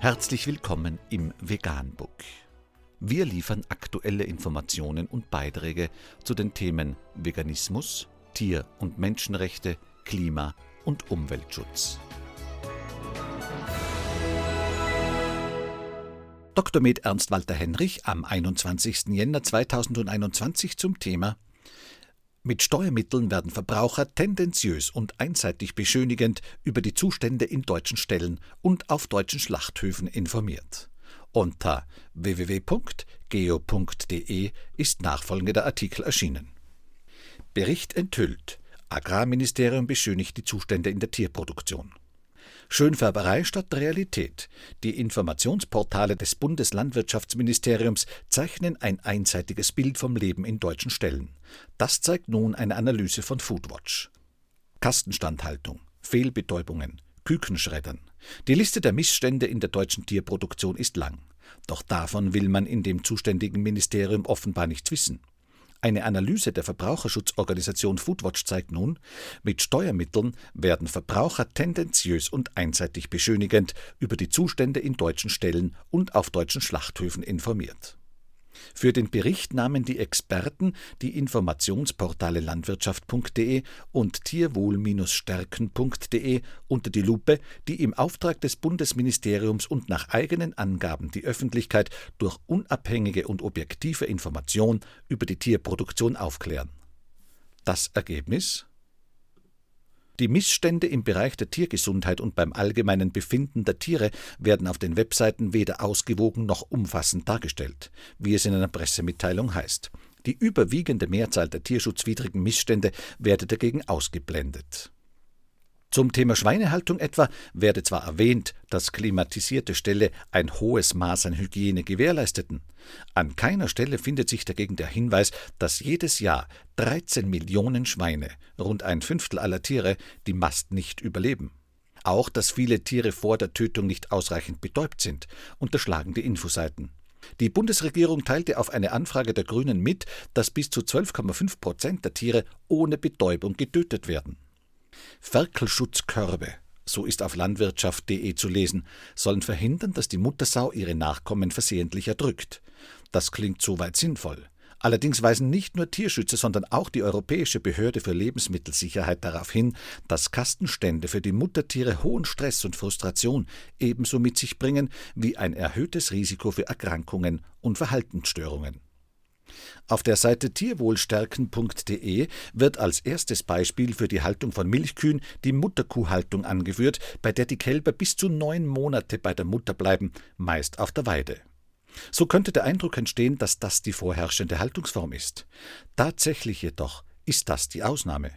Herzlich willkommen im Veganbook. Wir liefern aktuelle Informationen und Beiträge zu den Themen Veganismus, Tier- und Menschenrechte, Klima- und Umweltschutz. Dr. Med Ernst Walter Henrich am 21. Jänner 2021 zum Thema mit Steuermitteln werden Verbraucher tendenziös und einseitig beschönigend über die Zustände in deutschen Ställen und auf deutschen Schlachthöfen informiert. Unter www.geo.de ist nachfolgender Artikel erschienen. Bericht enthüllt. Agrarministerium beschönigt die Zustände in der Tierproduktion. Schönfärberei statt Realität. Die Informationsportale des Bundeslandwirtschaftsministeriums zeichnen ein einseitiges Bild vom Leben in deutschen Ställen. Das zeigt nun eine Analyse von Foodwatch. Kastenstandhaltung, Fehlbetäubungen, Kükenschreddern. Die Liste der Missstände in der deutschen Tierproduktion ist lang. Doch davon will man in dem zuständigen Ministerium offenbar nichts wissen. Eine Analyse der Verbraucherschutzorganisation Foodwatch zeigt nun, mit Steuermitteln werden Verbraucher tendenziös und einseitig beschönigend über die Zustände in deutschen Ställen und auf deutschen Schlachthöfen informiert für den Bericht nahmen die Experten die Informationsportale landwirtschaft.de und tierwohl-stärken.de unter die Lupe, die im Auftrag des Bundesministeriums und nach eigenen Angaben die Öffentlichkeit durch unabhängige und objektive Information über die Tierproduktion aufklären. Das Ergebnis? Die Missstände im Bereich der Tiergesundheit und beim allgemeinen Befinden der Tiere werden auf den Webseiten weder ausgewogen noch umfassend dargestellt, wie es in einer Pressemitteilung heißt. Die überwiegende Mehrzahl der tierschutzwidrigen Missstände werde dagegen ausgeblendet. Zum Thema Schweinehaltung etwa werde zwar erwähnt, dass klimatisierte Ställe ein hohes Maß an Hygiene gewährleisteten. An keiner Stelle findet sich dagegen der Hinweis, dass jedes Jahr 13 Millionen Schweine, rund ein Fünftel aller Tiere, die Mast nicht überleben. Auch, dass viele Tiere vor der Tötung nicht ausreichend betäubt sind, unterschlagen die Infoseiten. Die Bundesregierung teilte auf eine Anfrage der Grünen mit, dass bis zu 12,5 Prozent der Tiere ohne Betäubung getötet werden. Ferkelschutzkörbe, so ist auf landwirtschaft.de zu lesen, sollen verhindern, dass die Muttersau ihre Nachkommen versehentlich erdrückt. Das klingt soweit sinnvoll. Allerdings weisen nicht nur Tierschützer, sondern auch die Europäische Behörde für Lebensmittelsicherheit darauf hin, dass Kastenstände für die Muttertiere hohen Stress und Frustration ebenso mit sich bringen wie ein erhöhtes Risiko für Erkrankungen und Verhaltensstörungen. Auf der Seite tierwohlstärken.de wird als erstes Beispiel für die Haltung von Milchkühen die Mutterkuhhaltung angeführt, bei der die Kälber bis zu neun Monate bei der Mutter bleiben, meist auf der Weide. So könnte der Eindruck entstehen, dass das die vorherrschende Haltungsform ist. Tatsächlich jedoch ist das die Ausnahme.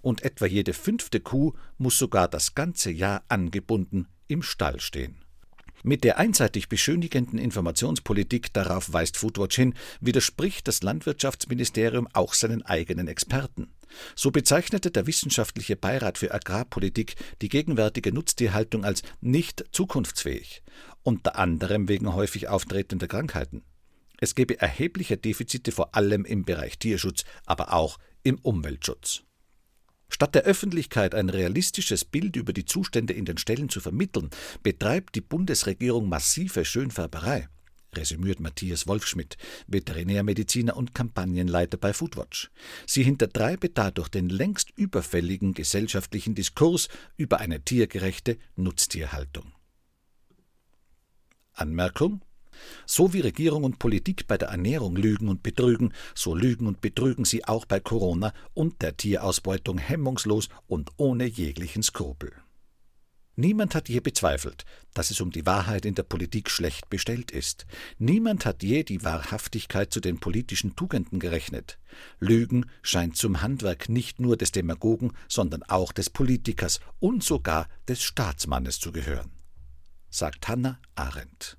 Und etwa jede fünfte Kuh muss sogar das ganze Jahr angebunden im Stall stehen. Mit der einseitig beschönigenden Informationspolitik, darauf weist Foodwatch hin, widerspricht das Landwirtschaftsministerium auch seinen eigenen Experten. So bezeichnete der Wissenschaftliche Beirat für Agrarpolitik die gegenwärtige Nutztierhaltung als nicht zukunftsfähig, unter anderem wegen häufig auftretender Krankheiten. Es gebe erhebliche Defizite vor allem im Bereich Tierschutz, aber auch im Umweltschutz. Statt der Öffentlichkeit ein realistisches Bild über die Zustände in den Ställen zu vermitteln, betreibt die Bundesregierung massive Schönfärberei, resümiert Matthias Wolfschmidt, Veterinärmediziner und Kampagnenleiter bei Foodwatch. Sie hintertreibe dadurch den längst überfälligen gesellschaftlichen Diskurs über eine tiergerechte Nutztierhaltung. Anmerkung so wie Regierung und Politik bei der Ernährung lügen und betrügen, so lügen und betrügen sie auch bei Corona und der Tierausbeutung hemmungslos und ohne jeglichen Skrupel. Niemand hat je bezweifelt, dass es um die Wahrheit in der Politik schlecht bestellt ist. Niemand hat je die Wahrhaftigkeit zu den politischen Tugenden gerechnet. Lügen scheint zum Handwerk nicht nur des Demagogen, sondern auch des Politikers und sogar des Staatsmannes zu gehören, sagt Hannah Arendt.